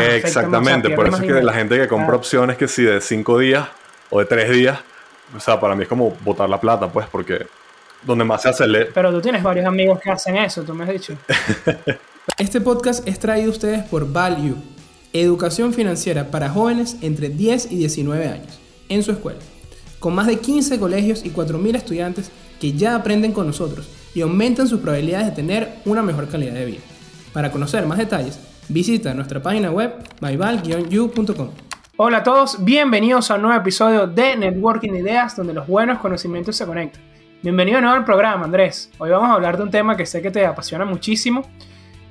más. Exactamente, por eso es que la gente que compra opciones que si de cinco días o de tres días, o sea, para mí es como botar la plata, pues, porque donde más se acelera. Pero tú tienes varios amigos que hacen eso, tú me has dicho. este podcast es traído a ustedes por Value, educación financiera para jóvenes entre 10 y 19 años, en su escuela, con más de 15 colegios y 4.000 estudiantes que ya aprenden con nosotros y aumentan sus probabilidades de tener una mejor calidad de vida. Para conocer más detalles, visita nuestra página web myval-you.com. Hola a todos, bienvenidos a un nuevo episodio de Networking Ideas donde los buenos conocimientos se conectan. Bienvenido de nuevo al programa, Andrés. Hoy vamos a hablar de un tema que sé que te apasiona muchísimo,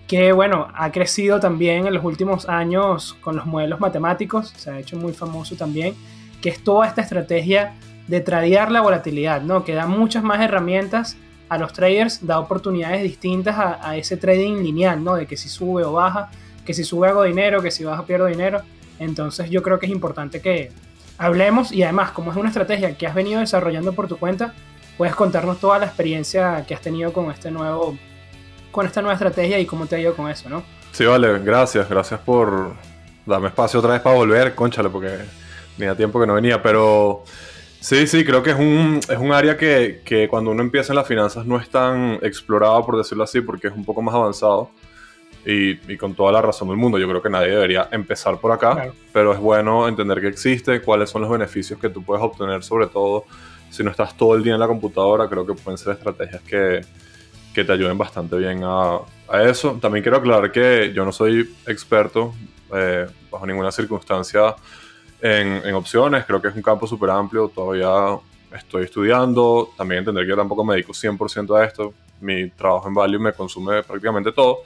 que bueno, ha crecido también en los últimos años con los modelos matemáticos, se ha hecho muy famoso también, que es toda esta estrategia de tradear la volatilidad, ¿no? Que da muchas más herramientas a los traders, da oportunidades distintas a, ese trading lineal, ¿no? De que si sube o baja, que si sube hago dinero, que si baja pierdo dinero. Entonces yo creo que es importante que hablemos y además como es una estrategia que has venido desarrollando por tu cuenta, puedes contarnos toda la experiencia que has tenido con este nuevo con esta nueva estrategia y cómo te ha ido con eso, ¿no? Sí, vale, gracias, gracias por darme espacio otra vez para volver, conchale, porque tenía tiempo que no venía, pero sí, sí, creo que es un, es un área que, que, cuando uno empieza en las finanzas no es tan explorado, por decirlo así, porque es un poco más avanzado. Y, y con toda la razón del mundo, yo creo que nadie debería empezar por acá, pero es bueno entender que existe, cuáles son los beneficios que tú puedes obtener, sobre todo si no estás todo el día en la computadora, creo que pueden ser estrategias que, que te ayuden bastante bien a, a, eso. También quiero aclarar que yo no soy experto eh, bajo ninguna circunstancia en, en, opciones, creo que es un campo súper amplio, todavía estoy estudiando, también entender que yo tampoco me dedico 100% a esto, mi trabajo en Value me consume prácticamente todo,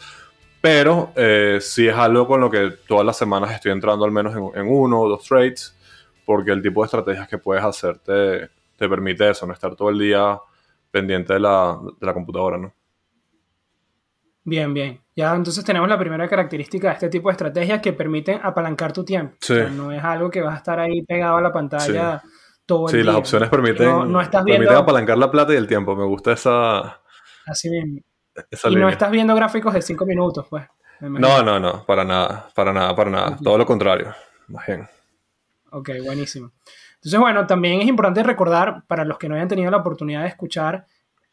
pero eh, sí es algo con lo que todas las semanas estoy entrando al menos en, en uno o dos trades, porque el tipo de estrategias que puedes hacer te, te permite eso, no estar todo el día pendiente de la, de la computadora, ¿no? Bien, bien. Ya entonces tenemos la primera característica de este tipo de estrategias que permiten apalancar tu tiempo. Sí. no es algo que vas a estar ahí pegado a la pantalla todo el sí, día. Sí, las opciones permiten, no, estás permiten viendo... apalancar la plata y el tiempo. Me gusta esa. Así mismo. Esa y línea. no estás viendo gráficos de 5 minutos, pues. No, no, no, para nada, para nada, para nada. Todo lo contrario. Más bien. Ok, buenísimo. Entonces, bueno, también es importante recordar para los que no hayan tenido la oportunidad de escuchar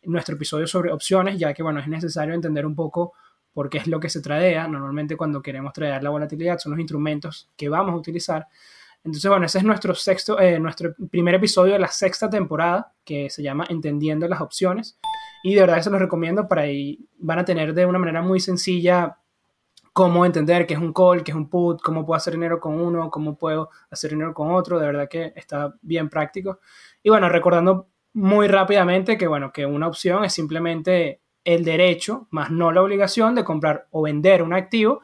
nuestro episodio sobre opciones, ya que, bueno, es necesario entender un poco por qué es lo que se tradea. Normalmente cuando queremos tradear la volatilidad son los instrumentos que vamos a utilizar. Entonces, bueno, ese es nuestro, sexto, eh, nuestro primer episodio de la sexta temporada, que se llama Entendiendo las opciones. Y de verdad que se los recomiendo para ahí van a tener de una manera muy sencilla cómo entender qué es un call, qué es un put, cómo puedo hacer dinero con uno, cómo puedo hacer dinero con otro, de verdad que está bien práctico. Y bueno, recordando muy rápidamente que bueno, que una opción es simplemente el derecho, más no la obligación de comprar o vender un activo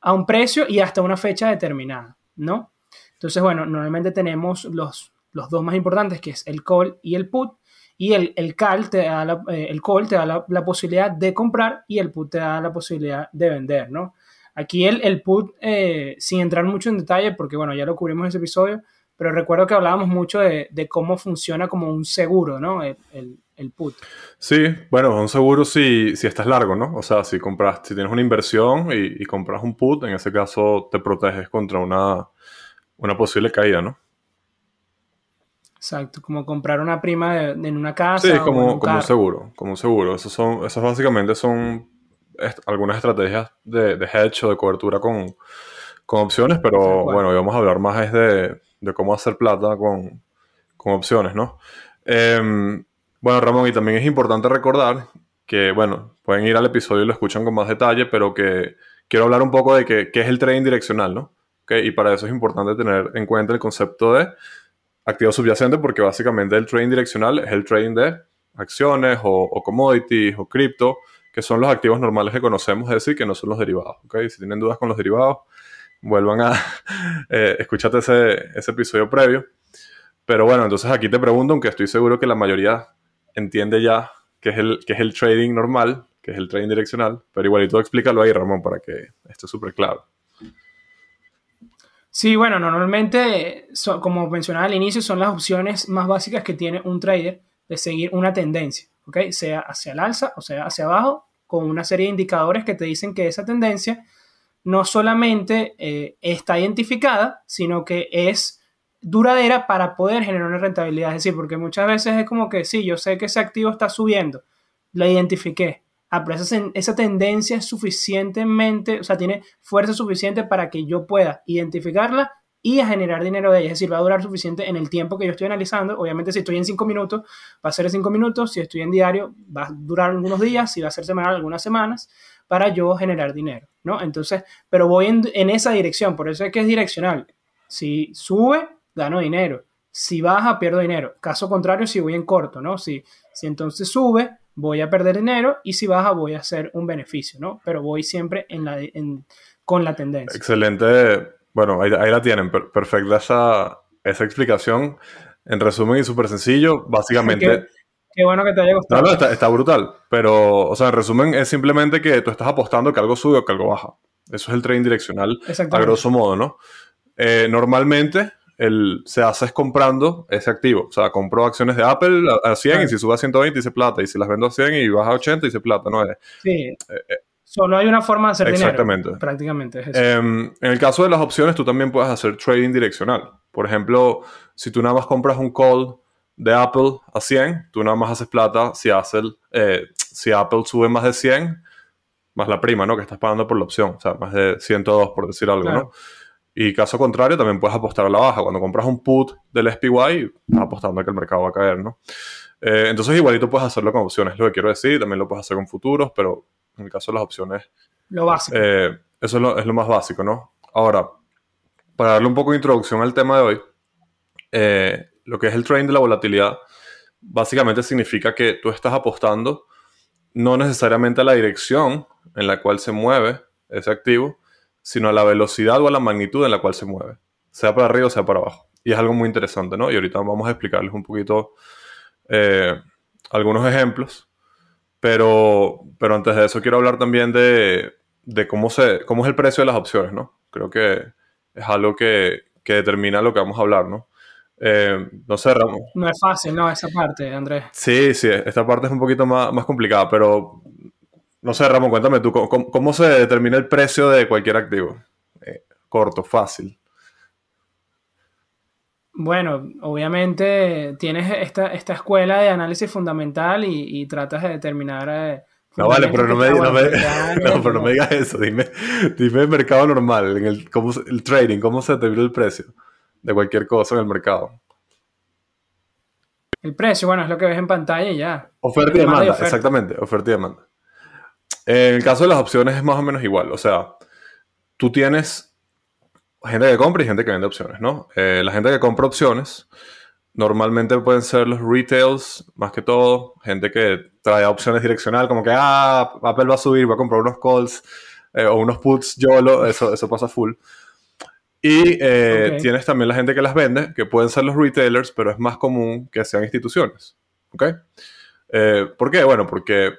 a un precio y hasta una fecha determinada, ¿no? Entonces, bueno, normalmente tenemos los, los dos más importantes, que es el call y el put, y el, el call te da, la, eh, el call te da la, posibilidad de comprar y el put te da la posibilidad de vender, ¿no? Aquí el, el put, eh, sin entrar mucho en detalle, porque bueno, ya lo cubrimos en ese episodio, pero recuerdo que hablábamos mucho de, de cómo funciona como un seguro, ¿no? El, el, el, put. Sí, bueno, un seguro si, si estás largo, ¿no? O sea, si compras, si tienes una inversión y, y compras un put, en ese caso te proteges contra una, una posible caída, ¿no? Exacto, como comprar una prima de, en una casa. Sí, o como, en un como un seguro, como un seguro. Esos, son, esos básicamente son est algunas estrategias de, de, hedge o de cobertura con, con opciones, pero cual. bueno, hoy vamos a hablar más es de, de cómo hacer plata con, con opciones, ¿no? Eh, bueno, Ramón, y también es importante recordar que, bueno, pueden ir al episodio y lo escuchan con más detalle, pero que quiero hablar un poco de qué es el trading direccional, ¿no? ¿Okay? Y para eso es importante tener en cuenta el concepto de activo subyacente, porque básicamente el trading direccional es el trading de acciones o, commodities o cripto, que son los activos normales que conocemos, es decir, que no son los derivados. ¿okay? Si tienen dudas con los derivados, vuelvan a eh, ese, ese episodio previo. Pero bueno, entonces aquí te pregunto, aunque estoy seguro que la mayoría entiende ya qué es el, qué es el trading normal, que es el trading direccional, pero igualito explícalo ahí, Ramón, para que esté súper claro. Sí, bueno, normalmente, como mencionaba al inicio, son las opciones más básicas que tiene un trader de seguir una tendencia, ¿ok? Sea hacia el alza o sea hacia abajo, con una serie de indicadores que te dicen que esa tendencia no solamente eh, está identificada, sino que es duradera para poder generar una rentabilidad. Es decir, porque muchas veces es como que sí, yo sé que ese activo está subiendo, la identifiqué. Ah, pero esa, tendencia es suficientemente, o sea, tiene fuerza suficiente para que yo pueda identificarla y a generar dinero de ella. Es decir, va a durar suficiente en el tiempo que yo estoy analizando. Obviamente, si estoy en 5 minutos, va a ser en 5 minutos. Si estoy en diario, va a durar algunos días. Si va a ser semanal, algunas semanas para yo generar dinero, ¿no? Entonces, pero voy en, en esa dirección. Por eso es que es direccional. Si sube, gano dinero. Si baja, pierdo dinero. Caso contrario, si voy en corto, ¿no? Si, si entonces sube, voy a perder dinero y si baja, voy a hacer un beneficio, ¿no? Pero voy siempre en la, en, con la tendencia. Excelente bueno, ahí, la tienen, perfecta esa, esa explicación. En resumen y súper sencillo, básicamente... Qué, bueno que te haya gustado. No, no, está, brutal. Pero, o sea, en resumen es simplemente que tú estás apostando que algo sube o que algo baja. Eso es el trading direccional, a grosso modo, ¿no? Eh, normalmente el, se hace es comprando ese activo. O sea, compro acciones de Apple a, 100 y si sube a 120 dice plata. Y si las vendo a 100 y baja a 80 dice plata, ¿no? Sí. Eh, eh, Solo hay una forma de hacer Exactamente. Prácticamente es eso. Em, en el caso de las opciones, tú también puedes hacer trading direccional. Por ejemplo, si tú nada más compras un call de Apple a 100, tú nada más haces plata si, hace eh, si Apple sube más de 100, más la prima, ¿no? Que estás pagando por la opción. O sea, más de 102, por decir algo, ¿no? Y caso contrario, también puedes apostar a la baja. Cuando compras un put del SPY, estás apostando a que el mercado va a caer, ¿no? Eh, entonces, igualito puedes hacerlo con opciones, lo que quiero decir. También lo puedes hacer con futuros, pero en el caso de las opciones. Lo básico. Eh, eso es lo, más básico, ¿no? Ahora, para darle un poco de introducción al tema de hoy, eh, lo que es el trading de la volatilidad, básicamente significa que tú estás apostando no necesariamente a la dirección en la cual se mueve ese activo, sino a la velocidad o a la magnitud en la cual se mueve, sea para arriba o sea para abajo. Y es algo muy interesante, ¿no? Y ahorita vamos a explicarles un poquito eh, algunos ejemplos pero, pero antes de eso quiero hablar también de, de cómo, se, cómo es el precio de las opciones, ¿no? Creo que es algo que, que determina lo que vamos a hablar, ¿no? Eh, no sé, Ramón. No es fácil, ¿no? Esa parte, Andrés. Sí, sí, esta parte es un poquito más, más complicada, pero no sé, Ramón, cuéntame tú, ¿cómo, cómo se determina el precio de cualquier activo? Eh, corto, fácil. Bueno, obviamente tienes esta, esta escuela de análisis fundamental y, tratas de determinar... Eh, no vale, pero no me, no, me, no, pero no me digas eso. Dime, dime el mercado normal, en el, cómo, el trading, cómo se determina el precio de cualquier cosa en el mercado. El precio, bueno, es lo que ves en pantalla y ya. Oferta y demanda, exactamente, oferta y demanda. En el caso de las opciones es más o menos igual. O sea, tú tienes gente que compra y gente que vende opciones, ¿no? Eh, la gente que compra opciones normalmente pueden ser los retails, más que todo, gente que trae opciones direccional, como que, ah, Apple va a subir, va a comprar unos calls eh, o unos puts YOLO, eso, eso pasa full. Y eh, tienes también la gente que las vende, que pueden ser los retailers, pero es más común que sean instituciones. ¿Ok? ¿Por qué? Bueno, porque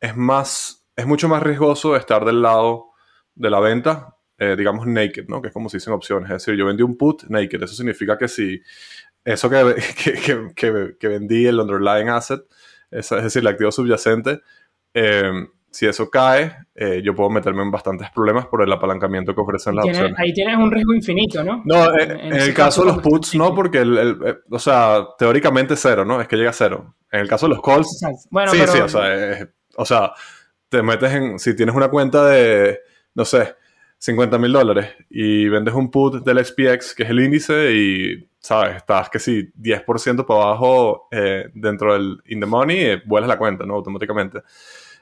es más, es mucho más riesgoso estar del lado de la venta eh, digamos, naked, ¿no? Que es como se dicen opciones. Es decir, yo vendí un put naked. Eso significa que si eso que, que, que, que vendí, el underlying asset, es, decir, el activo subyacente, eh, si eso cae, eh, yo puedo meterme en bastantes problemas por el apalancamiento que ofrecen las opciones. Ahí tienes un riesgo infinito, ¿no? No, en, el caso de los puts no, porque, el, o sea, teóricamente cero, ¿no? Es que llega a cero. En el caso de los calls, bueno, sí, sí, o sea, o sea, te metes en, si tienes una cuenta de, no sé, 50 mil dólares y vendes un put del SPX, que es el índice, y, ¿sabes? Estás que si 10% para abajo eh, dentro del in the money, eh, vuelas la cuenta, ¿no? Automáticamente.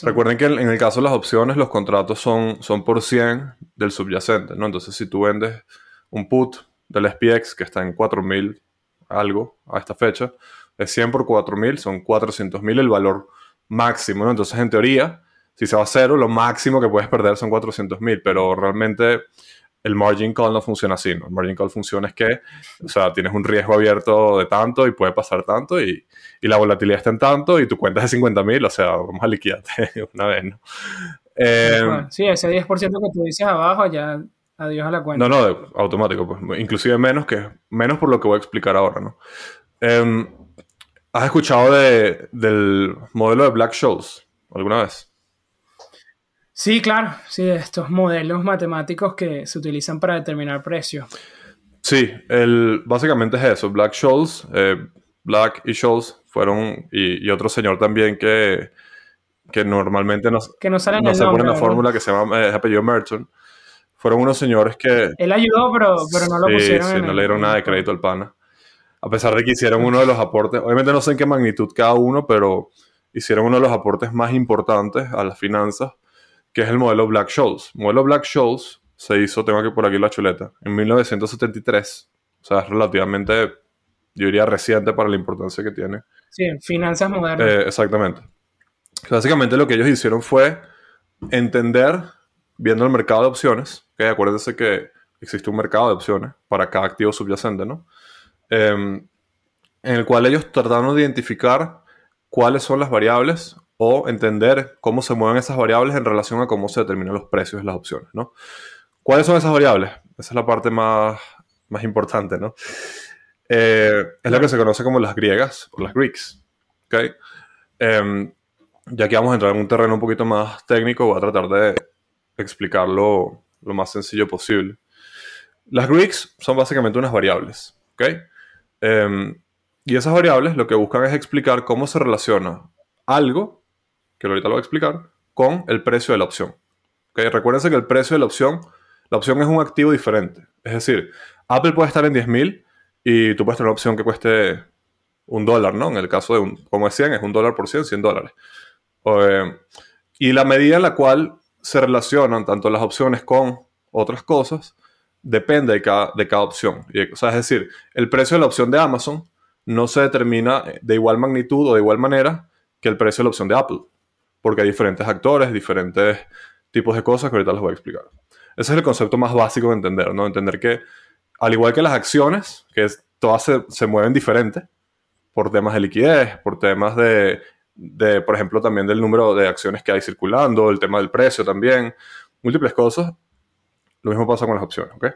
Recuerden que en el caso de las opciones, los contratos son, son por 100 del subyacente, ¿no? Entonces, si tú vendes un put del SPX que está en 4.000 algo a esta fecha, es 100 por 4.000, son 400.000 el valor máximo, ¿no? Entonces, en teoría, si se va a cero, lo máximo que puedes perder son 400 mil, pero realmente el margin call no funciona así, ¿no? El margin call funciona es que, o sea, tienes un riesgo abierto de tanto y puede pasar tanto y, y la volatilidad está en tanto y tu cuenta es de 50 mil, o sea, vamos a liquidarte una vez, ¿no? Eh, sí, ese 10% que tú dices abajo ya adiós a la cuenta. No, no, automático, pues, inclusive menos que menos por lo que voy a explicar ahora, ¿no? Em, ¿Has escuchado de, del modelo de Black Scholes alguna vez? Sí, claro, sí, estos modelos matemáticos que se utilizan para determinar precios. Sí, el, básicamente es eso. Black Scholes, eh, Black y Scholes fueron, y, otro señor también que, que normalmente no, que no, se pone una fórmula que se llama eh, apellido Merton. Fueron unos señores que... Él ayudó, pero, pero no lo pusieron. Sí, no le dieron nada de crédito al pana. A pesar de que hicieron uno de los aportes, obviamente no sé en qué magnitud cada uno, pero hicieron uno de los aportes más importantes a las finanzas, que es el modelo Black-Scholes. El modelo Black-Scholes se hizo, tengo aquí por aquí la chuleta, en 1973. O sea, es relativamente, yo diría, reciente para la importancia que tiene. Sí, finanzas modernas. Eh, exactamente. Básicamente lo que ellos hicieron fue entender, viendo el mercado de opciones, que acuérdense que existe un mercado de opciones para cada activo subyacente, ¿no? Em, en el cual ellos trataron de identificar cuáles son las variables o entender cómo se mueven esas variables en relación a cómo se determinan los precios de las opciones, ¿no? ¿Cuáles son esas variables? Esa es la parte más, más importante, ¿no? Eh, es lo que se conoce como las griegas o las Greeks, ¿ok? Em, ya que vamos a entrar en un terreno un poquito más técnico, voy a tratar de explicarlo lo más sencillo posible. Las Greeks son básicamente unas variables, ¿ok? Em, y esas variables lo que buscan es explicar cómo se relaciona algo, que ahorita lo voy a explicar, con el precio de la opción. ¿Okay? Recuérdense que el precio de la opción, la opción es un activo diferente. Es decir, Apple puede estar en 10.000 y tú puedes tener una opción que cueste un dólar, ¿no? En el caso de un, como 100, es un dólar por 100, 100 dólares. Em, y la medida en la cual se relacionan tanto las opciones con otras cosas depende de cada opción. o sea, es decir, el precio de la opción de Amazon no se determina de igual magnitud o de igual manera que el precio de la opción de Apple, porque hay diferentes actores, diferentes tipos de cosas que ahorita les voy a explicar. Ese es el concepto más básico de entender, ¿no? Entender que, al igual que las acciones, que todas se, se, mueven diferentes por temas de liquidez, por temas de, de, por ejemplo, también del número de acciones que hay circulando, el tema del precio también, múltiples cosas, lo mismo pasa con las opciones, ¿ok?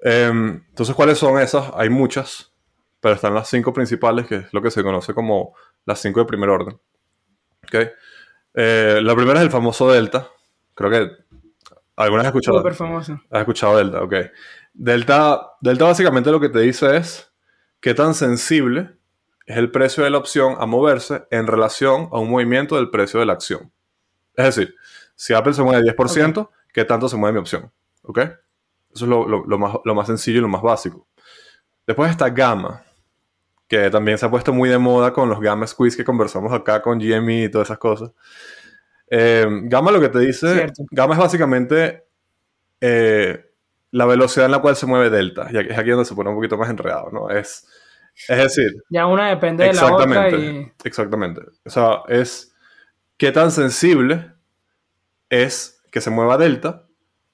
Em, entonces, ¿cuáles son esas? Hay muchas, pero están las cinco principales, que es lo que se conoce como las cinco de primer orden. ¿Ok? Eh, la primera es el famoso delta. Creo que algunas has escuchado. Súper famoso. Has escuchado delta, ok. Delta, delta básicamente lo que te dice es qué tan sensible es el precio de la opción a moverse en relación a un movimiento del precio de la acción. Es decir, si Apple se mueve 10%, qué tanto se mueve mi opción. ¿Ok? Eso es lo, más, lo más sencillo y lo más básico. Después está gamma, que también se ha puesto muy de moda con los gamma squeeze que conversamos acá con GME y todas esas cosas. Eh, gamma lo que te dice, gamma es básicamente eh, la velocidad en la cual se mueve delta, y es aquí donde se pone un poquito más enredado, ¿no? Es, es decir... Ya una depende de la otra y... Exactamente. O sea, es qué tan sensible es que se mueva delta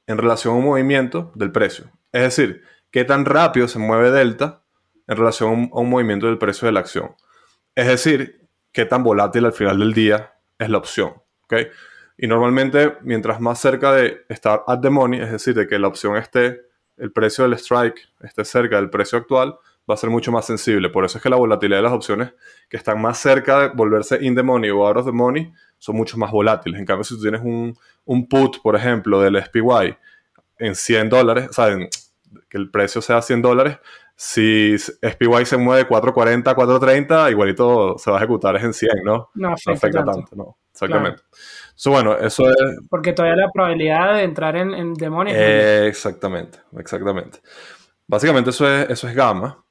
en relación a un movimiento del precio. Es decir, qué tan rápido se mueve delta en relación a un, movimiento del precio de la acción. Es decir, qué tan volátil al final del día es la opción. ¿okay? Y normalmente, mientras más cerca de estar at the money, es decir, de que la opción esté, el precio del strike esté cerca del precio actual, va a ser mucho más sensible. Por eso es que la volatilidad de las opciones que están más cerca de volverse in the money o out of the money son mucho más volátiles. En cambio, si tú tienes un, un put, por ejemplo, del SPY en 100 dólares, o sea, que el precio sea 100 dólares, si SPY se mueve 440, 430, igualito se va a ejecutar es en 100, ¿no? No afecta, tanto. ¿no? Exactamente. bueno, eso es... Porque todavía la probabilidad de entrar en, en demonios... exactamente, exactamente. Básicamente eso es, eso es gamma.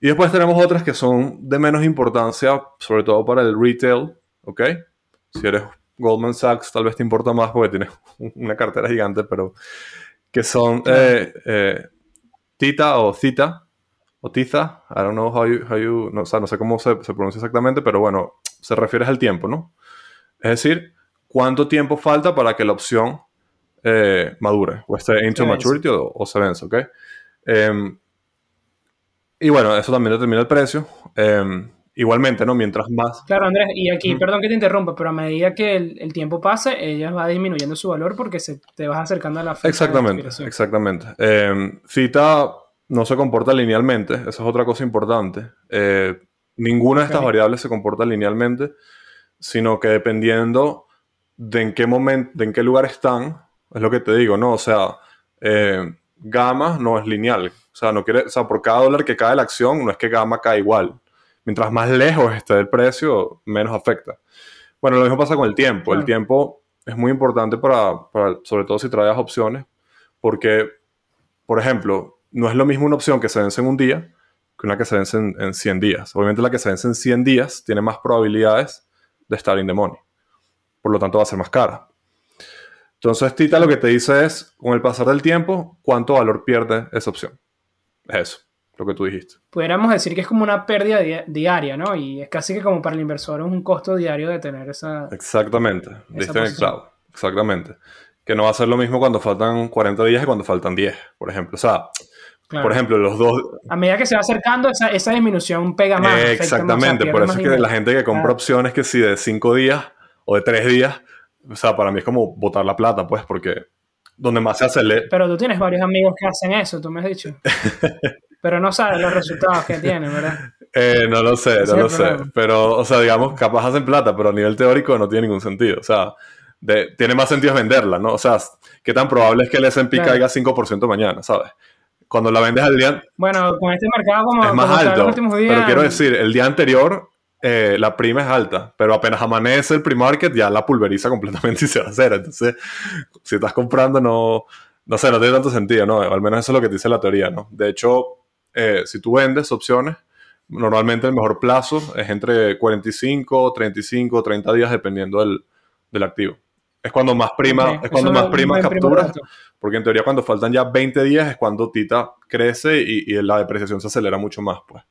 Y después tenemos otras que son de menos importancia, sobre todo para el retail, ¿ok? Si eres Goldman Sachs, tal vez te importa más porque tienes una cartera gigante, pero que son eh, eh, Tita o Cita o Tiza, I don't know how you, no, o sea, no sé cómo se, pronuncia exactamente, pero bueno, se refiere al tiempo, ¿no? Es decir, cuánto tiempo falta para que la opción eh, madure, o esté into maturity o, o, se vence, ¿ok? Em, y bueno, eso también determina el precio. Em, igualmente, ¿no? Mientras más... Claro, Andrés, y aquí, perdón que te interrumpa, pero a medida que el, tiempo pase, ella va disminuyendo su valor porque se, te vas acercando a la fecha Exactamente, exactamente. Eh, cita no se comporta linealmente, esa es otra cosa importante. Eh, ninguna de estas variables se comporta linealmente, sino que dependiendo de en qué momento, de en qué lugar están, es lo que te digo, ¿no? O sea, eh, gamma no es lineal. O sea, no quiere, o sea, por cada dólar que cae la acción, no es que gamma cae igual. Mientras más lejos esté del precio, menos afecta. Bueno, lo mismo pasa con el tiempo. El tiempo es muy importante para, sobre todo si traes opciones, porque, por ejemplo, no es lo mismo una opción que se vence en un día que una que se vence en, en 100 días. Obviamente la que se vence en 100 días tiene más probabilidades de estar in the money. Por lo tanto va a ser más cara. Entonces Tita lo que te dice es, con el pasar del tiempo, ¿cuánto valor pierde esa opción? Es eso, lo que tú dijiste. Pudiéramos decir que es como una pérdida diaria, ¿no? Y es casi que como para el inversor es un costo diario de tener esa... Exactamente, diste en clavo. Exactamente. Que no va a ser lo mismo cuando faltan 40 días que cuando faltan 10, por ejemplo. O sea, por ejemplo, los dos... A medida que se va acercando, esa, esa disminución pega más. exactamente, por eso es que la gente que compra opciones que si de 5 días o de 3 días, o sea, para mí es como botar la plata, pues, porque donde más se acelera... Pero tú tienes varios amigos que hacen eso, tú me has dicho. Pero no sabes los resultados que tienen, ¿verdad? Eh, no lo sé, no lo sé. Pero, o sea, digamos, capaz hacen plata, pero a nivel teórico no tiene ningún sentido. O sea, tiene más sentido venderla, ¿no? O sea, ¿qué tan probable es que el S&P caiga 5% mañana, ¿sabes? Cuando la vendes al día... Bueno, con este mercado como... Es más alto, pero quiero decir, el día anterior eh, la prima es alta, pero apenas amanece el pre-market ya la pulveriza completamente y se va a hacer. Entonces, si estás comprando no... No sé, no tiene tanto sentido, ¿no? Al menos eso es lo que dice la teoría, ¿no? De hecho, eh, si tú vendes opciones, normalmente el mejor plazo es entre 45, 35, 30 días dependiendo del, del activo. Es cuando más prima, es cuando más prima capturas, porque en teoría cuando faltan ya 20 días es cuando Tita crece y, y, la depreciación se acelera mucho más, pues.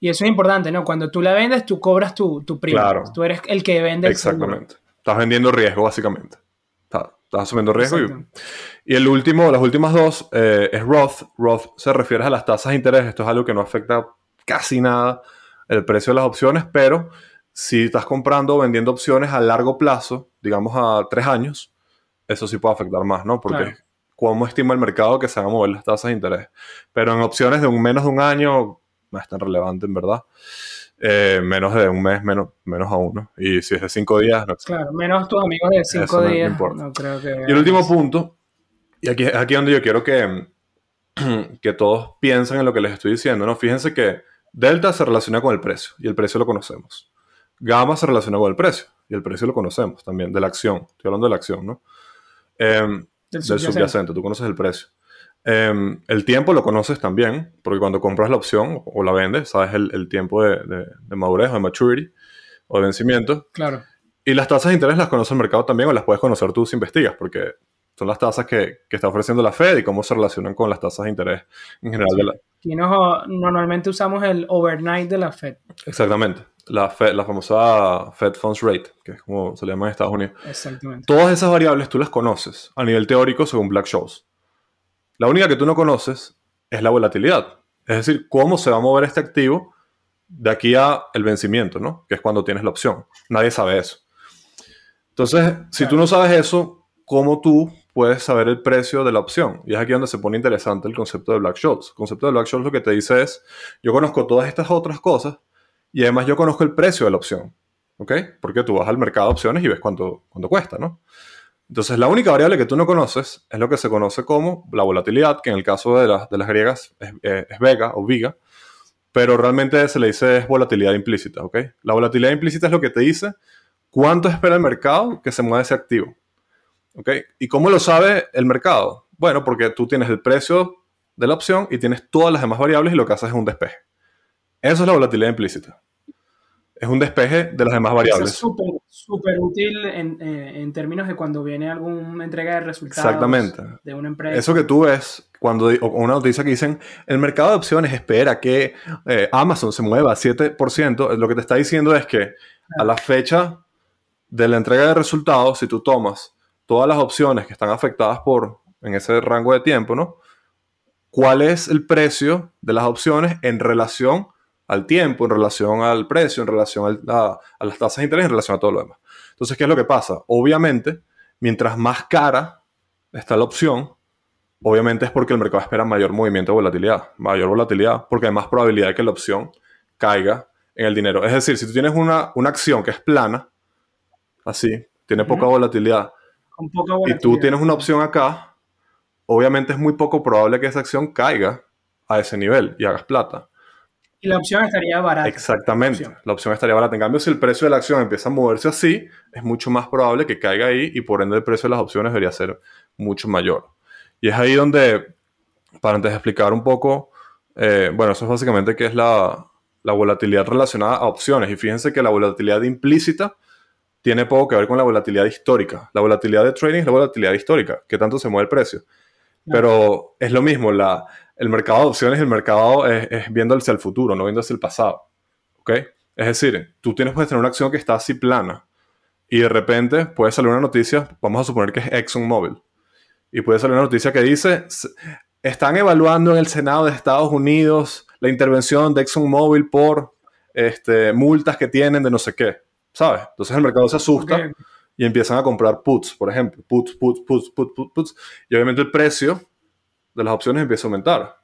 Y eso es importante, ¿no? Cuando tú la vendes, tú cobras tu, tu prima. Claro. Tú eres el que vende Exactamente. Estás vendiendo riesgo, básicamente. Estás, asumiendo riesgo. Y, el último, las últimas dos eh, es Roth. Roth se refiere a las tasas de interés. Esto es algo que no afecta casi nada el precio de las opciones, pero si estás comprando o vendiendo opciones a largo plazo, digamos a tres años, eso sí puede afectar más, ¿no? Porque cómo estima el mercado que se van a mover las tasas de interés. Pero en opciones de un menos de un año no es tan relevante, en verdad. Eh, menos de un mes, menos, menos a uno. Y si es de cinco días, no Claro, menos tus amigos de cinco días. No, creo que y el último punto, y aquí es aquí donde yo quiero que, que todos piensen en lo que les estoy diciendo, ¿no? Fíjense que Delta se relaciona con el precio, y el precio lo conocemos. Gamma se relaciona con el precio, y el precio lo conocemos también, de la acción. Estoy hablando de la acción, ¿no? Em, del, subyacente. tú conoces el precio. Em, el tiempo lo conoces también, porque cuando compras la opción o la vendes, sabes el, tiempo de, de, madurez o de maturity o de vencimiento. Claro. Y las tasas de interés las conoce el mercado también o las puedes conocer tú si investigas, porque son las tasas que, que, está ofreciendo la Fed y cómo se relacionan con las tasas de interés en general. De la... Aquí normalmente usamos el overnight de la Fed. Exactamente la, la famosa Fed Funds Rate, que es como se le llama en Estados Unidos. Exactamente. Todas esas variables tú las conoces a nivel teórico según Black Shows. La única que tú no conoces es la volatilidad. Es decir, cómo se va a mover este activo de aquí a el vencimiento, ¿no? Que es cuando tienes la opción. Nadie sabe eso. Entonces, si tú no sabes eso, ¿cómo tú puedes saber el precio de la opción? Y es aquí donde se pone interesante el concepto de Black Shows. El concepto de Black Shows lo que te dice es, yo conozco todas estas otras cosas, y además yo conozco el precio de la opción, ¿ok? Porque tú vas al mercado de opciones y ves cuánto, cuánto cuesta, ¿no? Entonces la única variable que tú no conoces es lo que se conoce como la volatilidad, que en el caso de, de las griegas es, es, vega o viga, pero realmente se le dice es volatilidad implícita, ¿ok? La volatilidad implícita es lo que te dice cuánto espera el mercado que se mueva ese activo, ¿ok? ¿Y cómo lo sabe el mercado? Bueno, porque tú tienes el precio de la opción y tienes todas las demás variables y lo que haces es un despeje. Eso es la volatilidad implícita es un despeje de las demás variables. es súper útil en, eh, en, términos de cuando viene alguna entrega de resultados Exactamente. de una empresa. Eso que tú ves cuando o una noticia que dicen el mercado de opciones espera que eh, Amazon se mueva a 7%, lo que te está diciendo es que a la fecha de la entrega de resultados, si tú tomas todas las opciones que están afectadas por en ese rango de tiempo, ¿no? ¿Cuál es el precio de las opciones en relación al tiempo, en relación al precio, en relación a, las tasas de interés, en relación a todo lo demás. Entonces, ¿qué es lo que pasa? Obviamente, mientras más cara está la opción, obviamente es porque el mercado espera mayor movimiento de volatilidad. Mayor volatilidad porque hay más probabilidad de que la opción caiga en el dinero. Es decir, si tú tienes una, una acción que es plana, así, tiene poca volatilidad, Con poca y tú volatilidad. tienes una opción acá, obviamente es muy poco probable que esa acción caiga a ese nivel y hagas plata. Y la opción estaría barata. Exactamente. opción. La opción estaría barata. En cambio, si el precio de la acción empieza a moverse así, es mucho más probable que caiga ahí y por ende el precio de las opciones debería ser mucho mayor. Y es ahí donde, para antes de explicar un poco, eh, bueno, eso es básicamente que es la, la volatilidad relacionada a opciones. Y fíjense que la volatilidad implícita tiene poco que ver con la volatilidad histórica. La volatilidad de trading es la volatilidad histórica, que tanto se mueve el precio. Pero es lo mismo, la, el mercado de opciones y el mercado es, es viendo hacia el futuro, no viendo hacia el pasado. ¿Ok? Es decir, tú tienes puedes tener una acción que está así plana y de repente puede salir una noticia, vamos a suponer que es ExxonMobil, y puede salir una noticia que dice, "S- están evaluando en el Senado de Estados Unidos la intervención de ExxonMobil por este, multas que tienen de no sé qué, ¿sabes? Entonces el mercado se asusta y empiezan a comprar puts, por ejemplo, puts, puts, puts, puts, puts, puts, y obviamente el precio de las opciones empieza a aumentar.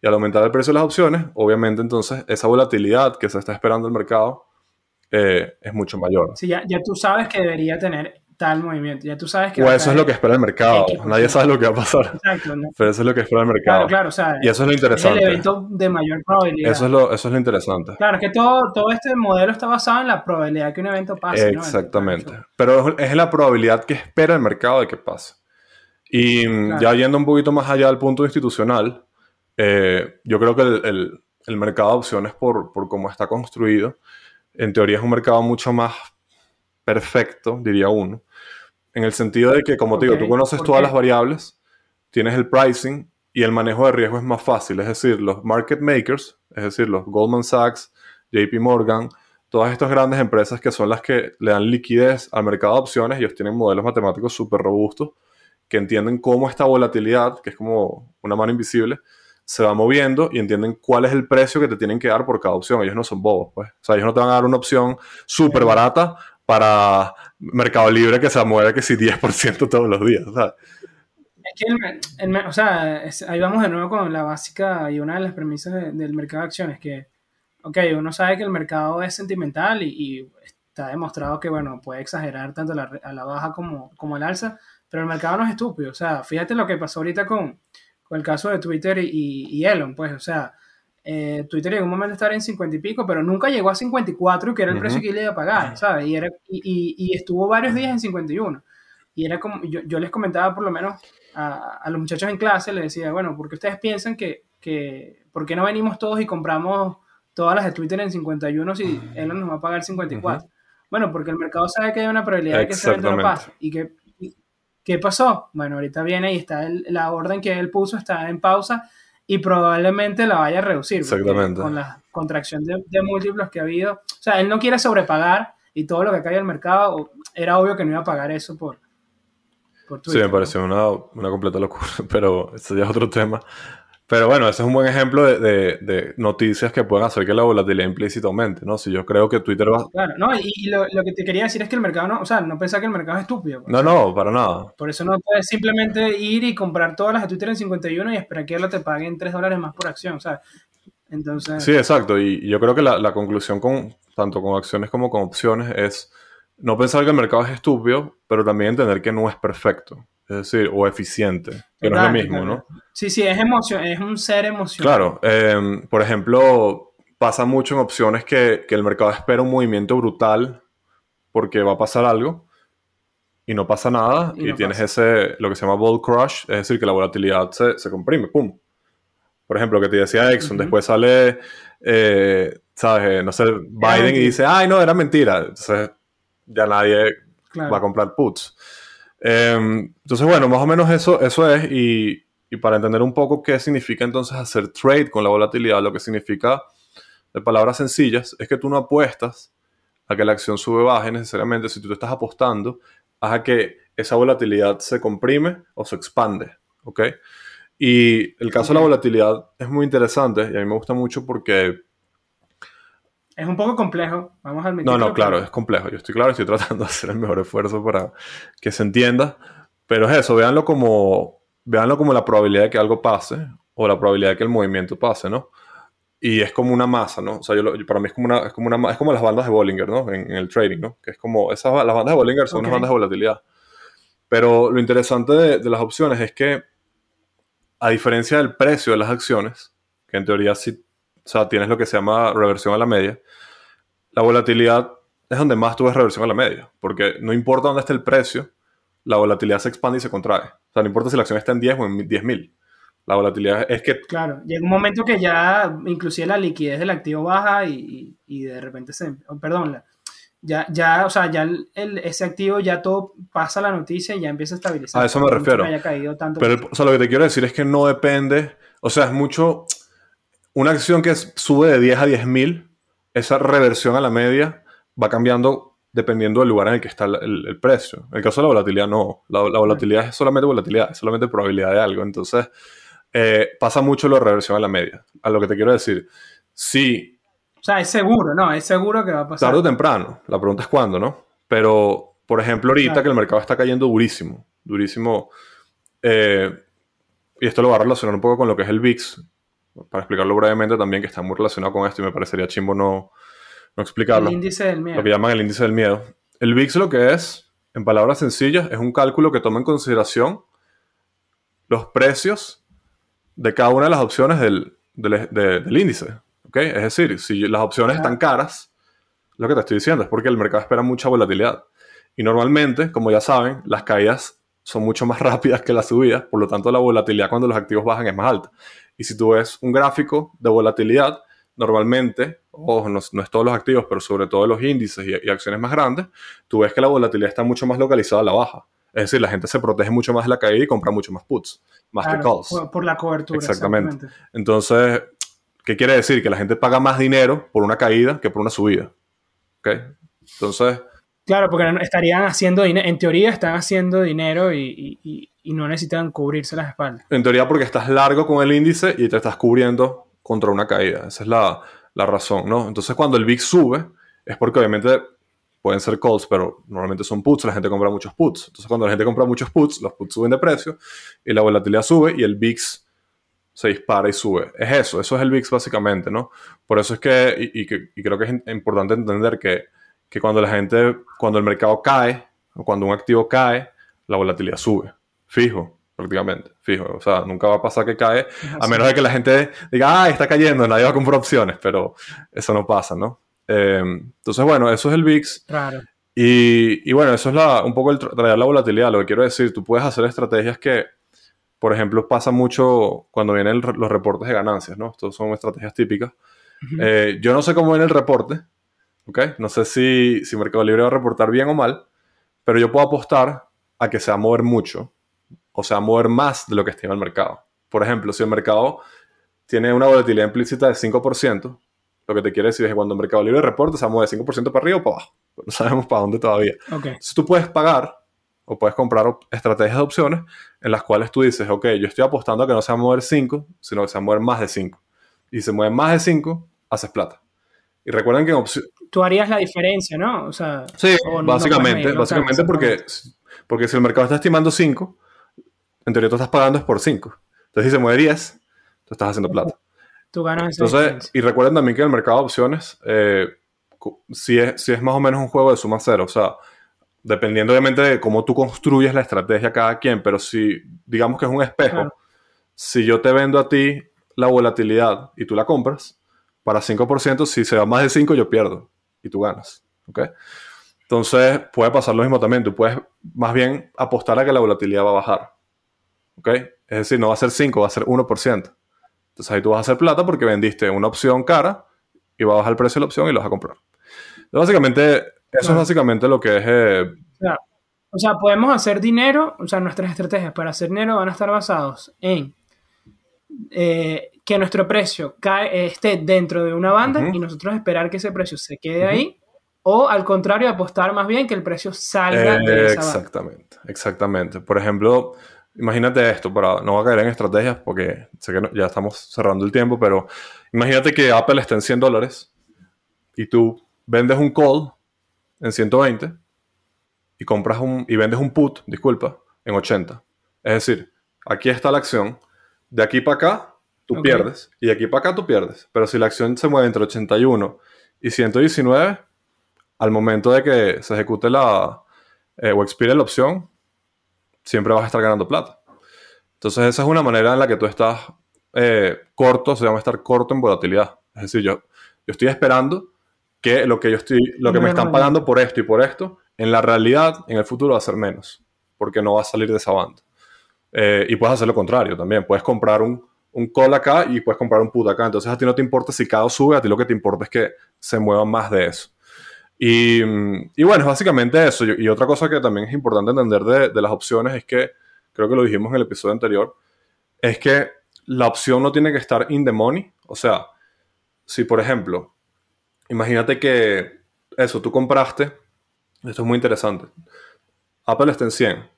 Y al aumentar el precio de las opciones, obviamente entonces esa volatilidad que se está esperando el mercado eh, es mucho mayor. Sí, ya, ya tú sabes que debería tener tal movimiento. Ya tú sabes que. O eso es lo que espera el mercado. X Nadie sabe lo que va a pasar. Exacto. ¿no? Pero eso es lo que espera el mercado. Claro, claro. O sea, Y eso es lo es el interesante. evento de mayor probabilidad. Eso es lo, eso es lo interesante. Claro, es que todo, todo este modelo está basado en la probabilidad que un evento pase. ¿no? Exactamente. Entonces, Pero es la probabilidad que espera el mercado de que pase. Y mm, Claro. ya yendo un poquito más allá del punto institucional, eh, yo creo que el, el- el mercado de opciones, por, por cómo está construido, en teoría es un mercado mucho más perfecto, diría uno, en el sentido de que, como te digo, tú conoces ¿por todas las variables, tienes el pricing y el manejo de riesgo es más fácil. Es decir, los market makers, es decir, los Goldman Sachs, JP Morgan, todas estas grandes empresas que son las que le dan liquidez al mercado de opciones, ellos tienen modelos matemáticos súper robustos que entienden cómo esta volatilidad, que es como una mano invisible, se va moviendo y entienden cuál es el precio que te tienen que dar por cada opción. Ellos no son bobos, pues. O sea, ellos no te van a dar una opción súper barata para Mercado Libre que se mueve que si 10% todos los días, ¿sabes? Es que, el mer- el mer- o sea, es- ahí vamos de nuevo con la básica y una de las premisas de- del mercado de acciones, que, ok, uno sabe que el mercado es sentimental y, y está demostrado que, bueno, puede exagerar tanto a la, re- a la baja como, como al alza, pero el mercado no es estúpido, o sea, fíjate lo que pasó ahorita con, con el caso de Twitter y, y Elon, pues, o sea, eh, Twitter llegó un momento a estar en 50 y pico, pero nunca llegó a 54, que era el precio que le iba a pagar, ¿sabes? Y, era, y, estuvo varios días en 51. Y era como, yo, yo les comentaba por lo menos a, a los muchachos en clase, les decía, bueno, porque ustedes piensan que, que, ¿por qué no venimos todos y compramos todas las de Twitter en 51 si Elon nos va a pagar 54? Bueno, porque el mercado sabe que hay una probabilidad de que ese evento no pase. ¿Y qué, y- qué pasó? Bueno, ahorita viene y está el- la orden que él puso, está en pausa y probablemente la vaya a reducir. Exactamente. Con la contracción de, de múltiplos que ha habido. O sea, él no quiere sobrepagar y todo lo que cae al mercado, era obvio que no iba a pagar eso por, por Sí, Twitter, me ¿no? pareció una, una completa locura, pero eso ya es otro tema. Pero bueno, ese es un buen ejemplo de, de- de noticias que pueden hacer que la volatilidad implícita aumente, ¿no? Si yo creo que Twitter va... Claro, no, y, y lo, lo que te quería decir es que el mercado no, o sea, no pensar que el mercado es estúpido. pues. No, no, para nada. Por eso no puedes simplemente ir y comprar todas las de Twitter en 51 y esperar que él te paguen 3 dólares más por acción, o sea, entonces... Sí, exacto. Y y yo creo que la, la conclusión con tanto con acciones como con opciones es no pensar que el mercado es estúpido, pero también entender que no es perfecto. Es decir, o eficiente, que no es lo mismo. ¿no? Sí, sí, es emoción, es un ser emocional. Claro, eh, por ejemplo, pasa mucho en opciones que, que el mercado espera un movimiento brutal porque va a pasar algo y no pasa nada Y tienes pasa. ese, lo que se llama bull crush, es decir, que la volatilidad se, se comprime, ¡pum! Por ejemplo, que te decía Exxon, después sale, eh, ¿sabes? No sé, Biden y dice, ay, no, era mentira. Entonces ya nadie Claro. va a comprar puts. Eh, entonces, bueno, más o menos eso, eso es. Y, y para entender un poco qué significa entonces hacer trade con la volatilidad, lo que significa, de palabras sencillas, es que tú no apuestas a que la acción sube o baje necesariamente. Si tú te estás apostando a que esa volatilidad se comprime o se expande. ¿Ok? Y el caso de la volatilidad es muy interesante y a mí me gusta mucho porque Es un poco complejo, vamos a admitirlo. no, no, claro, es complejo. Yo estoy claro, estoy tratando de hacer el mejor esfuerzo para que se entienda. Pero es eso, véanlo como, véanlo como la probabilidad de que algo pase o la probabilidad de que el movimiento pase, ¿no? y es como una masa, ¿no? O sea, yo para mí es como, una, es, como una, es como las bandas de Bollinger, ¿no? En, el trading, ¿no? Que es como, esas, las bandas de Bollinger son unas bandas de volatilidad. Pero lo interesante de, de, las opciones es que, a diferencia del precio de las acciones, que en teoría sí, o sea, tienes lo que se llama reversión a la media, la volatilidad es donde más tú ves reversión a la media, porque no importa dónde esté el precio, la volatilidad se expande y se contrae. O sea, no importa si la acción está en 10 o en 10.000. La volatilidad es que... Claro, llega un momento que ya inclusive la liquidez del activo baja y, y, de repente se... Oh, perdón, ya, ya, o sea, ya el, ese activo ya todo pasa la noticia y ya empieza a estabilizar. A eso me refiero. Pero o sea, lo que te quiero decir es que no depende, o sea, es mucho... Una acción que sube de 10 a 10.000, esa reversión a la media va cambiando dependiendo del lugar en el que está el, precio. En el caso de la volatilidad, no. La, volatilidad es solamente volatilidad, es solamente probabilidad de algo. Entonces, eh, pasa mucho la reversión a la media. A lo que te quiero decir, sí. O sea, es seguro, ¿no? Es seguro que va a pasar. Tarde o temprano. La pregunta es cuándo, ¿no? Pero, por ejemplo, ahorita que el mercado está cayendo durísimo, durísimo. Eh, y esto lo va a relacionar un poco con lo que es el VIX, para explicarlo brevemente también, que está muy relacionado con esto y me parecería chimbo no, no explicarlo. El índice del miedo. Lo que llaman el índice del miedo. El VIX lo que es, en palabras sencillas, es un cálculo que toma en consideración los precios de cada una de las opciones del, índice. ¿okay? Es decir, si las opciones están caras, lo que te estoy diciendo es porque el mercado espera mucha volatilidad. Y normalmente, como ya saben, las caídas son mucho más rápidas que las subidas, por lo tanto la volatilidad cuando los activos bajan es más alta. Y si tú ves un gráfico de volatilidad, normalmente, ojo, no, es todos los activos, pero sobre todo los índices y, acciones más grandes, tú ves que la volatilidad está mucho más localizada a la baja. Es decir, la gente se protege mucho más de la caída y compra mucho más puts, más que calls. Por, la cobertura. Exactamente. Entonces, ¿qué quiere decir? Que la gente paga más dinero por una caída que por una subida. ¿Ok? Entonces... Claro, porque estarían haciendo dinero, en teoría están haciendo dinero y, y, no necesitan cubrirse las espaldas. En teoría porque estás largo con el índice y te estás cubriendo contra una caída. Esa es la, la razón, ¿no? Entonces cuando el VIX sube, es porque obviamente pueden ser calls, pero normalmente son puts, la gente compra muchos puts. Entonces cuando la gente compra muchos puts, los puts suben de precio y la volatilidad sube y el VIX se dispara y sube. Es eso, eso es el VIX básicamente, ¿no? Por eso es que, y, y creo que es importante entender que, que, cuando la gente, cuando el mercado cae, o cuando un activo cae, la volatilidad sube, fijo prácticamente, fijo. O sea, nunca va a pasar que cae, a menos de que la gente diga, ah, está cayendo, nadie va a comprar opciones, pero eso no pasa, ¿no? Eh, entonces, bueno, eso es el VIX. Claro. Y, y, bueno, eso es la, un poco el traer la volatilidad. Lo que quiero decir, tú puedes hacer estrategias que, por ejemplo, pasa mucho cuando vienen los reportes de ganancias, ¿no? Estas son estrategias típicas. Eh, yo no sé cómo viene el reporte, ¿ok? No sé si, si Mercado Libre va a reportar bien o mal, pero yo puedo apostar a que se va a mover mucho o sea, mover más de lo que estima el mercado. Por ejemplo, si el mercado tiene una volatilidad implícita de 5%, lo que te quiere decir es que cuando el mercado libre reporta se mueve 5% para arriba o para abajo. No sabemos para dónde todavía. Okay. Si tú puedes pagar o puedes comprar estrategias de opciones en las cuales tú dices, ok, yo estoy apostando a que no se va a mover 5, sino que se va a mover más de 5. Y si se mueve más de 5, haces plata. Y recuerden que en opciones... Tú harías la diferencia, ¿no? O sea, sí, básicamente, básicamente porque, porque si el mercado está estimando 5, en teoría tú estás pagando es por 5. Entonces, si se mueve 10, tú estás haciendo plata. Tú ganas Entonces, y recuerden también que en el mercado de opciones, eh, si, es, si es más o menos un juego de suma cero, o sea, dependiendo obviamente de cómo tú construyes la estrategia cada quien, pero si digamos que es un espejo, si yo te vendo a ti la volatilidad y tú la compras, para 5%, si se va más de 5, yo pierdo y tú ganas. ¿ok? Entonces, puede pasar lo mismo también. Tú puedes más bien apostar a que la volatilidad va a bajar. ¿Ok? Es decir, no va a ser 5, va a ser 1%. Entonces ahí tú vas a hacer plata porque vendiste una opción cara y va a bajar el precio de la opción y lo vas a comprar. Entonces, básicamente, eso es básicamente lo que es... Eh, o sea, podemos hacer dinero, o sea, nuestras estrategias para hacer dinero van a estar basados en eh, que nuestro precio cae, esté dentro de una banda y nosotros esperar que ese precio se quede ahí, o al contrario, apostar más bien que el precio salga de esa banda. Exactamente, exactamente. Por ejemplo, imagínate esto, para, no voy a caer en estrategias porque sé que ya estamos cerrando el tiempo, pero imagínate que Apple está en 100 dólares y tú vendes un call en 120 y compras un y vendes un put, disculpa, en 80. Es decir, aquí está la acción, de aquí para acá tú pierdes. Y de aquí para acá tú pierdes. Pero si la acción se mueve entre 81 y 119, al momento de que se ejecute la eh, o expire la opción, siempre vas a estar ganando plata. Entonces esa es una manera en la que tú estás eh, corto, se llama estar corto en volatilidad. Es decir, yo, yo estoy esperando que lo que yo estoy, lo que me están pagando por esto y por esto, en la realidad, en el futuro va a ser menos, porque no va a salir de esa banda. Eh, y puedes hacer lo contrario también. Puedes comprar un, un call acá y puedes comprar un put acá. Entonces a ti no te importa si cada sube, a ti lo que te importa es que se muevan más de eso. Y, y bueno, es básicamente eso. Y, otra cosa que también es importante entender de, de las opciones es que, creo que lo dijimos en el episodio anterior, es que la opción no tiene que estar in the money. O sea, si por ejemplo, imagínate que eso, tú compraste, esto es muy interesante, Apple está en 100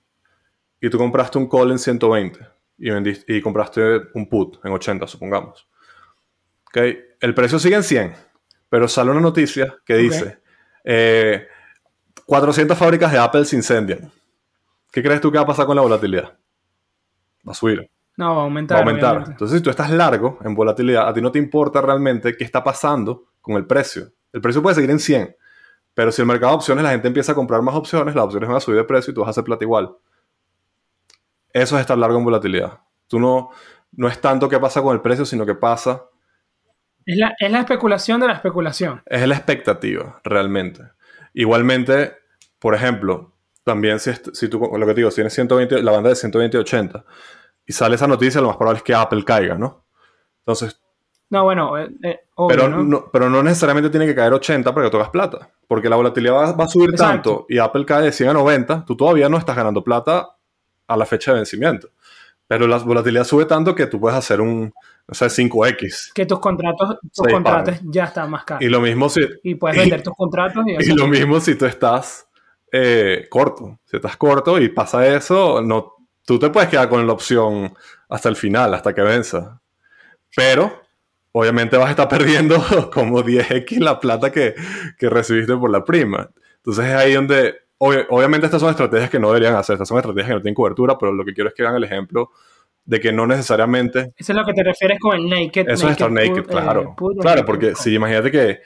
y tú compraste un call en 120 y, vendiste, y compraste un put en 80, supongamos. ¿Ok? El precio sigue en 100, pero sale una noticia que dice, eh, 400 fábricas de Apple se incendian. ¿Qué crees tú que va a pasar con la volatilidad? Va a subir. No, va a aumentar. Va a aumentar. obviamente. Entonces, si tú estás largo en volatilidad, a ti no te importa realmente qué está pasando con el precio. El precio puede seguir en 100, pero si el mercado de opciones, la gente empieza a comprar más opciones, las opciones van a subir de precio y tú vas a hacer plata igual. Eso es estar largo en volatilidad. Tú no, no es tanto qué pasa con el precio, sino qué pasa, Es la, es la especulación de la especulación. es la expectativa, realmente. Igualmente, por ejemplo, también si, si tú, lo que te digo, si tienes 120, la banda de 120 y 80, y sale esa noticia, lo más probable es que Apple caiga, ¿no? Entonces, No, bueno, eh, eh, obvio, Pero ¿no? no, pero no necesariamente tiene que caer 80 para que tocas plata. Porque la volatilidad va, va a subir Exacto. tanto y Apple cae de 100 a 90, tú todavía no estás ganando plata a la fecha de vencimiento. Pero la volatilidad sube tanto que tú puedes hacer un, no sé, 5X. Que tus contratos, tus Se contratos ya están más caros. Y lo mismo si, Y puedes y- vender tus contratos y, y lo mismo si tú estás eh, corto. Si estás corto y pasa eso, no, tú te puedes quedar con la opción hasta el final, hasta que venza. Pero, obviamente vas a estar perdiendo como 10x la plata que, que recibiste por la prima. Entonces es ahí donde, obvi- obviamente estas son estrategias que no deberían hacer, estas son estrategias que no tienen cobertura, pero lo que quiero es que vean el ejemplo de que no necesariamente Eso es lo que te refieres con el naked. eso es estar naked, put, eh, claro. put o claro, naked porque si imagínate que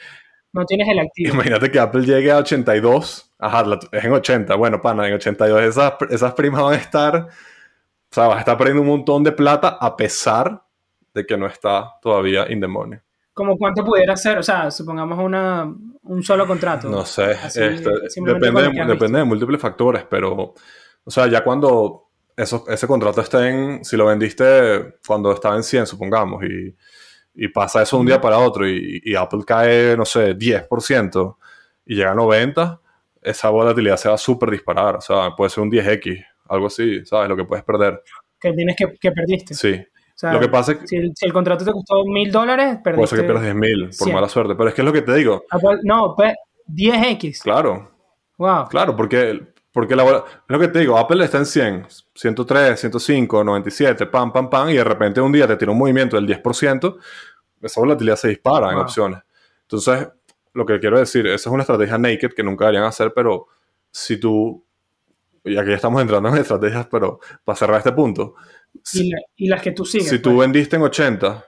No tienes el activo. Imagínate que Apple llegue a 82. Ajá, es en 80. Bueno, pana, en 82 esas, esas primas van a estar. O sea, vas a estar perdiendo un montón de plata a pesar de que no está todavía in the money. Como cuánto pudiera ser, o sea, supongamos una, un solo contrato. No sé. Así, este, depende, depende de múltiples factores, pero. O sea, ya cuando eso, ese contrato esté en. Si lo vendiste cuando estaba en 100, supongamos, y, y pasa eso de un día para otro, y, y Apple cae, no sé, 10% y llega a 90, esa volatilidad se va a súper disparar. O sea, puede ser un 10x, algo así, ¿sabes? Lo que puedes perder. Que tienes que, que perdiste. Sí. O sea, Lo que pasa es que si, el, si el contrato te costó mil dólares, puede perdiste. ser que pierdas 10.000 por 100. mala suerte. Pero es que es lo que te digo. Ah, pues, No, pues, 10x. Claro, Wow. Claro, porque, porque la, es lo que te digo, Apple está en 100, 103, 105, 97, pam, pam, pam, y de repente un día te tira un movimiento del 10%, esa volatilidad se dispara en opciones. Entonces, lo que quiero decir, esa es una estrategia naked que nunca deberían hacer, pero si tú, y aquí ya estamos entrando en estrategias, pero para cerrar este punto, si, Y, la- y las que tú sigues. si tú pues. vendiste en 80,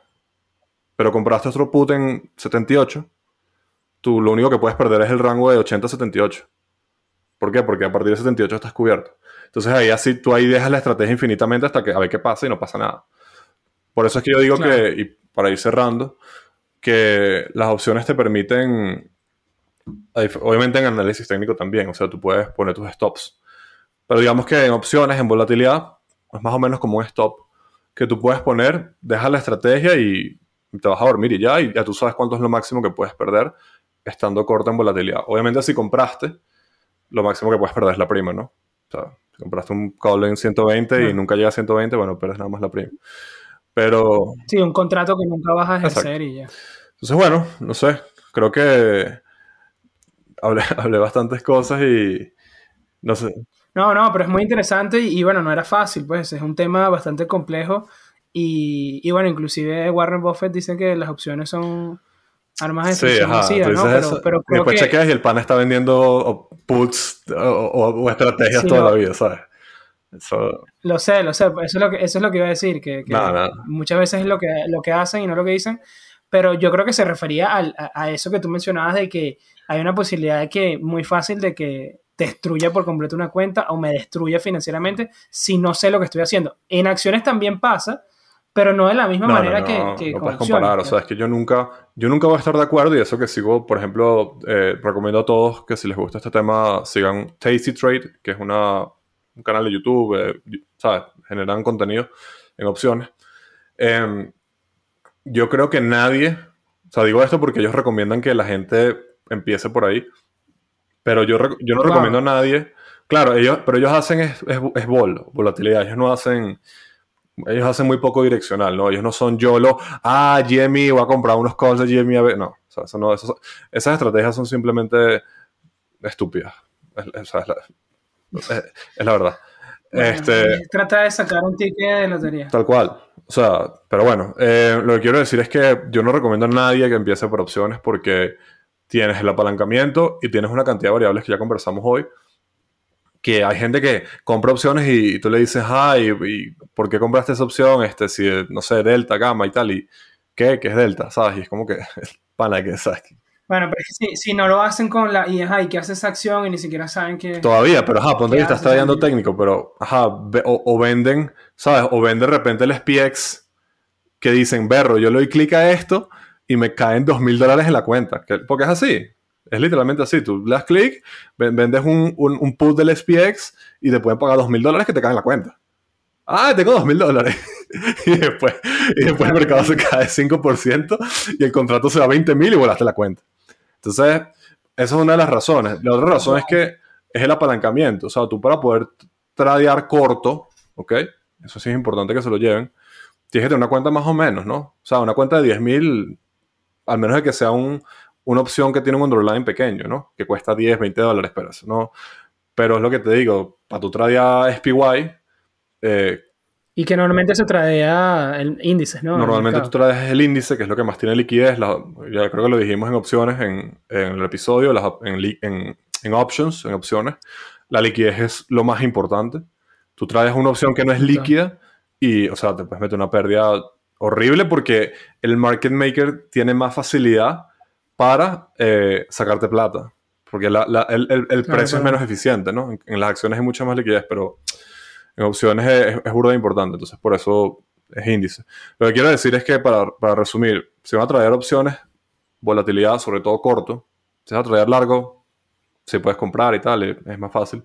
pero compraste otro put en 78, tú lo único que puedes perder es el rango de 80 a 78. ¿Por qué? Porque a partir de 78 estás cubierto. Entonces ahí así tú ahí dejas la estrategia infinitamente hasta que a ver qué pasa y no pasa nada. Por eso es que yo digo Claro. que, y para ir cerrando, que las opciones te permiten, obviamente en análisis técnico también, o sea, tú puedes poner tus stops. Pero digamos que en opciones, en volatilidad, es más o menos como un stop que tú puedes poner, dejas la estrategia y te vas a dormir y ya, y ya tú sabes cuánto es lo máximo que puedes perder estando corta en volatilidad. Obviamente si compraste, lo máximo que puedes perder es la prima, ¿no? O sea, si compraste un call en 120 y nunca llega a 120, bueno, pierdes nada más la prima. Pero, Sí, un contrato que nunca vas a ejercer Exacto. y ya. entonces bueno, no sé, creo que hablé, hablé bastantes cosas y no sé, No, no, pero es muy interesante y, y bueno, no era fácil, pues es un tema bastante complejo y, y bueno, inclusive Warren Buffett dice que las opciones son armas de Sí, tú ¿no? Pero, eso, pero creo después que chequeas y el pan está vendiendo puts o, o- o estrategias Sí, toda no. la vida, ¿sabes? Lo sé, lo sé. Eso es lo que, eso es lo que iba a decir, que, muchas veces es lo que, lo que hacen y no lo que dicen. Pero yo creo que se refería a, eso que tú mencionabas de que hay una posibilidad de que muy fácil de que destruya por completo una cuenta o me destruya financieramente si no sé lo que estoy haciendo. En acciones también pasa, pero no de la misma manera que, que no puedes comparar, o sea, es que yo nunca, yo nunca voy a estar de acuerdo y eso que sigo, por ejemplo, eh, recomiendo a todos que si les gusta este tema sigan Tasty Trade, que es una, un canal de YouTube, eh, ¿sabes? Generan contenido en opciones. Em, yo creo que nadie, o sea, digo esto porque ellos recomiendan que la gente empiece por ahí, pero yo, yo no recomiendo a nadie. Claro, ellos, pero ellos hacen es, es, vol, volatilidad, ellos no hacen ellos hacen muy poco direccional, ¿no? Ellos no son YOLO, ah, Jimmy, voy a comprar unos calls de Jimmy a ver. No, o sea, eso no esas estrategias son simplemente estúpidas. Es, la, verdad. este, trata de sacar un ticket de lotería. Tal cual. O sea, pero bueno, eh, lo que quiero decir es que yo no recomiendo a nadie que empiece por opciones porque tienes el apalancamiento y tienes una cantidad de variables que ya conversamos hoy que hay gente que compra opciones y, tú le dices, ay, ¿y por qué compraste esa opción? Este, si, no sé, Delta, Gamma y tal, y ¿qué? ¿Qué es Delta? ¿Sabes? Y es como que, pana, que sabes. Bueno, pero si, si, no lo hacen con la y ajá, y que hace esa acción y ni siquiera saben que... Todavía, pero ajá, ponte que estás trayendo técnico, pero ajá, o, venden, ¿sabes? O venden de repente el SPX que dicen, berro, yo le doy clic a esto y me caen dos mil dólares en la cuenta. Porque es así. Es literalmente así. Tú le das clic, vendes un, un, put del SPX y te pueden pagar dos mil dólares que te caen en la cuenta. Ah, tengo dos mil dólares. y después, y después el mercado se cae 5% y el contrato se va a 20 mil y volaste la cuenta. Entonces, esa es una de las razones. La otra razón es que es el apalancamiento. O sea, tú para poder tradear corto, ¿ok? Eso sí es importante que se lo lleven. Tienes que tener una cuenta más o menos, ¿no? O sea, una cuenta de 10 mil, al menos de que sea un, una opción que tiene un underline pequeño, ¿no? Que cuesta 10, 20 dólares, pero eso no. Pero es lo que te digo, para tu tradea SPY. Eh, y que normalmente se tradea el índice, ¿no? Normalmente tú tradeas el índice, que es lo que más tiene liquidez. ya creo que lo dijimos en opciones en, el episodio, en, en, options, en opciones. La liquidez es lo más importante. Tú traes una opción que no es líquida y, o sea, te puedes meter una pérdida horrible porque el market maker tiene más facilidad para eh, sacarte plata. Porque el, precio es menos eficiente, ¿no? En, las acciones hay mucha más liquidez, pero en opciones es, es burda importante. Entonces, por eso es índice. Lo que quiero decir es que, para, resumir, si van a traer opciones, volatilidad, sobre todo corto, si vas a traer largo, si puedes comprar y tal, es más fácil.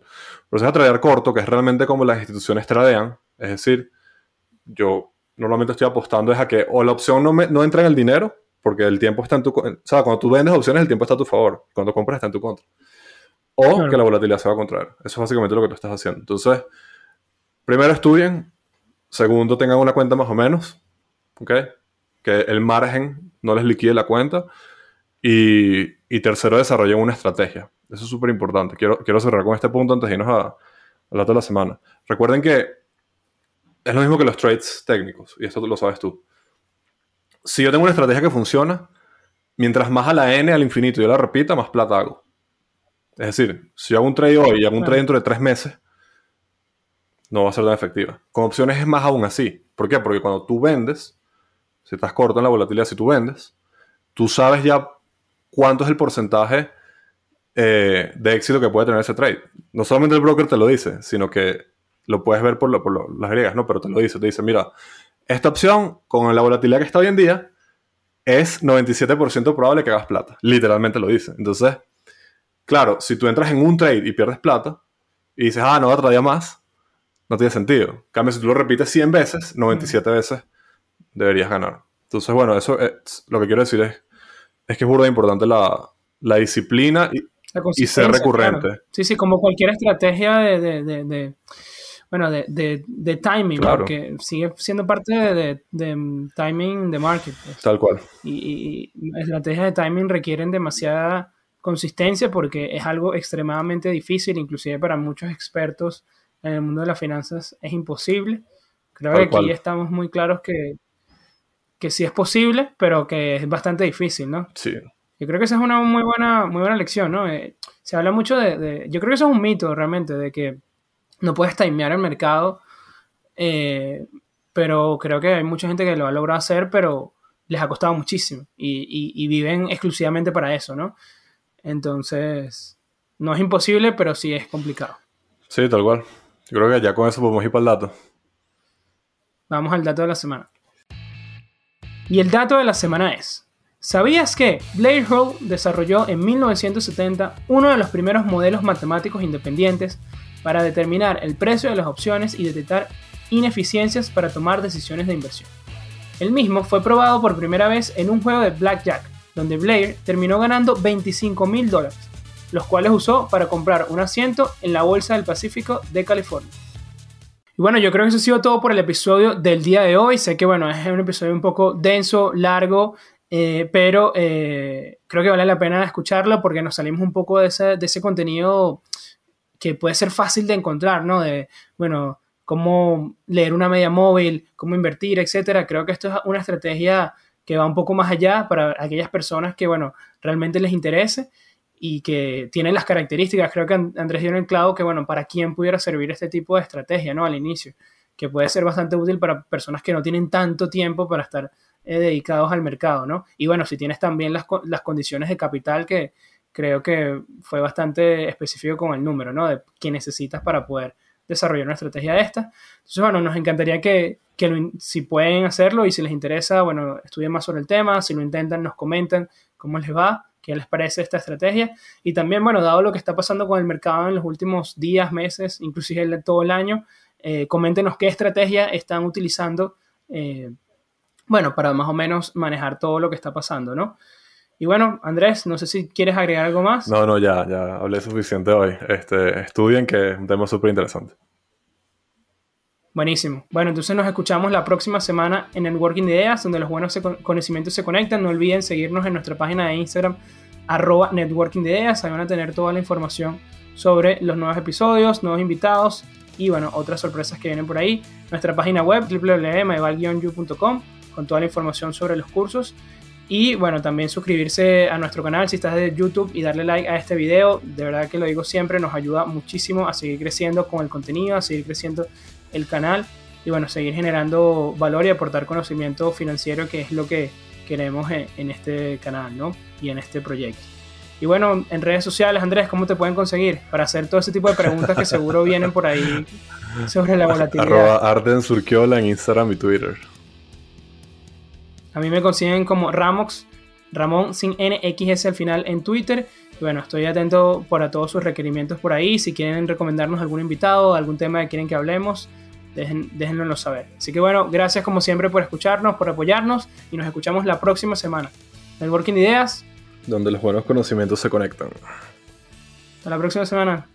Pero si vas a traer corto, que es realmente como las instituciones tradean, es decir, yo normalmente estoy apostando es a que o la opción no, me, no entra en el dinero, porque el tiempo está en tu... O sea, cuando tú vendes opciones, el tiempo está a tu favor. Cuando compras, está en tu contra. O que la volatilidad se va a contraer. Eso es básicamente lo que tú estás haciendo. Entonces, primero estudien. Segundo, tengan una cuenta más o menos. ¿Ok? Que el margen no les liquide la cuenta. Y, y tercero, desarrollen una estrategia. Eso es súper importante. Quiero, quiero cerrar con este punto antes de irnos a, a de la semana. Recuerden que es lo mismo que los trades técnicos. Y esto lo sabes tú si yo tengo una estrategia que funciona, mientras más a la n al infinito yo la repita, más plata hago. Es decir, si yo hago un trade hoy y hago un trade dentro de tres meses, no va a ser tan efectiva. Con opciones es más aún así. ¿Por qué? Porque cuando tú vendes, si estás corto en la volatilidad, si tú vendes, tú sabes ya cuánto es el porcentaje eh, de éxito que puede tener ese trade. No solamente el broker te lo dice, sino que lo puedes ver por, las griegas, ¿no? Pero te lo dice, te dice, mira, esta opción, con la volatilidad que está hoy en día, es 97% probable que hagas plata. Literalmente lo dice. Entonces, claro, si tú entras en un trade y pierdes plata y dices, ah, no otra día más, no tiene sentido. En cambio, si tú lo repites 100 veces, 97 veces deberías ganar. Entonces, bueno, eso es, lo que quiero decir es, es que es muy importante la, disciplina y, ser recurrente. Sí, sí, como cualquier estrategia de bueno, de, de, timing, porque sigue siendo parte de, de, timing de market. Pues. Tal cual. Y, y, estrategias de timing requieren demasiada consistencia porque es algo extremadamente difícil, inclusive para muchos expertos en el mundo de las finanzas es imposible. Creo que aquí estamos muy claros que, que sí es posible, pero que es bastante difícil, ¿no? Sí. Yo creo que esa es una muy buena, muy buena lección, ¿no? Eh, se habla mucho de, de, Yo creo que eso es un mito realmente, de que no puedes timear el mercado, eh, pero creo que hay mucha gente que lo ha logrado hacer, pero les ha costado muchísimo y, viven exclusivamente para eso, ¿no? Entonces, no es imposible, pero sí es complicado. Sí, tal cual. Yo creo que ya con eso podemos ir para el dato. Vamos al dato de la semana. Y el dato de la semana es, ¿sabías que Blair Hall desarrolló en 1970 uno de los primeros modelos matemáticos independientes para determinar el precio de las opciones y detectar ineficiencias para tomar decisiones de inversión? El mismo fue probado por primera vez en un juego de blackjack, donde Blair terminó ganando 25 mil dólares, los cuales usó para comprar un asiento en la Bolsa del Pacífico de California. Y bueno, yo creo que eso ha sido todo por el episodio del día de hoy. Sé que bueno, es un episodio un poco denso, largo, eh, pero eh, creo que vale la pena escucharlo porque nos salimos un poco de ese, de ese contenido que puede ser fácil de encontrar, ¿no? De, bueno, cómo leer una media móvil, cómo invertir, etcétera. Creo que esto es una estrategia que va un poco más allá para aquellas personas que, bueno, realmente les interese y que tienen las características. Creo que Andrés dio en el clavo que, bueno, para quién pudiera servir este tipo de estrategia, ¿no? Al inicio, que puede ser bastante útil para personas que no tienen tanto tiempo para estar eh, dedicados al mercado, ¿no? Y bueno, si tienes también las, las condiciones de capital que creo que fue bastante específico con el número, ¿no? De que necesitas para poder desarrollar una estrategia de esta. Entonces, bueno, nos encantaría que, que si pueden hacerlo y si les interesa, bueno, estudien más sobre el tema, si lo intentan, nos comentan cómo les va qué les parece esta estrategia. Y también, bueno, dado lo que está pasando con el mercado en los últimos días, meses, inclusive todo el año, eh, coméntenos qué estrategia están utilizando, eh, bueno, para más o menos manejar todo lo que está pasando, ¿no? Y bueno, Andrés, no sé si quieres agregar algo más. No, no, ya, ya hablé suficiente hoy. Este, estudien, que es un tema súper interesante. Buenísimo. Bueno, entonces nos escuchamos la próxima semana en Networking de Ideas, donde los buenos conocimientos se conectan. No olviden seguirnos en nuestra página de Instagram, arroba Networking de Ideas. Ahí van a tener toda la información sobre los nuevos episodios, nuevos invitados y, bueno, otras sorpresas que vienen por ahí. Nuestra página web, www.myval-you.com, con toda la información sobre los cursos. Y, bueno, también suscribirse a nuestro canal si estás de YouTube y darle like a este video. De verdad que lo digo siempre, nos ayuda muchísimo a seguir creciendo con el contenido, a seguir creciendo el canal y bueno, seguir generando valor y aportar conocimiento financiero que es lo que queremos en, este canal, ¿no? Y en este proyecto. Y bueno, en redes sociales, Andrés, ¿cómo te pueden conseguir? Para hacer todo ese tipo de preguntas que seguro vienen por ahí sobre la volatilidad. Arroba Arden Surquiola en Instagram y Twitter. A mí me consiguen como Ramox, Ramón sin NXS al final en Twitter. Y bueno, estoy atento para todos sus requerimientos por ahí. Si quieren recomendarnos algún invitado, algún tema que quieren que hablemos, déjenlo saber. Así que bueno, gracias como siempre por escucharnos, por apoyarnos y nos escuchamos la próxima semana. Networking Ideas. Donde los buenos conocimientos se conectan. Hasta la próxima semana.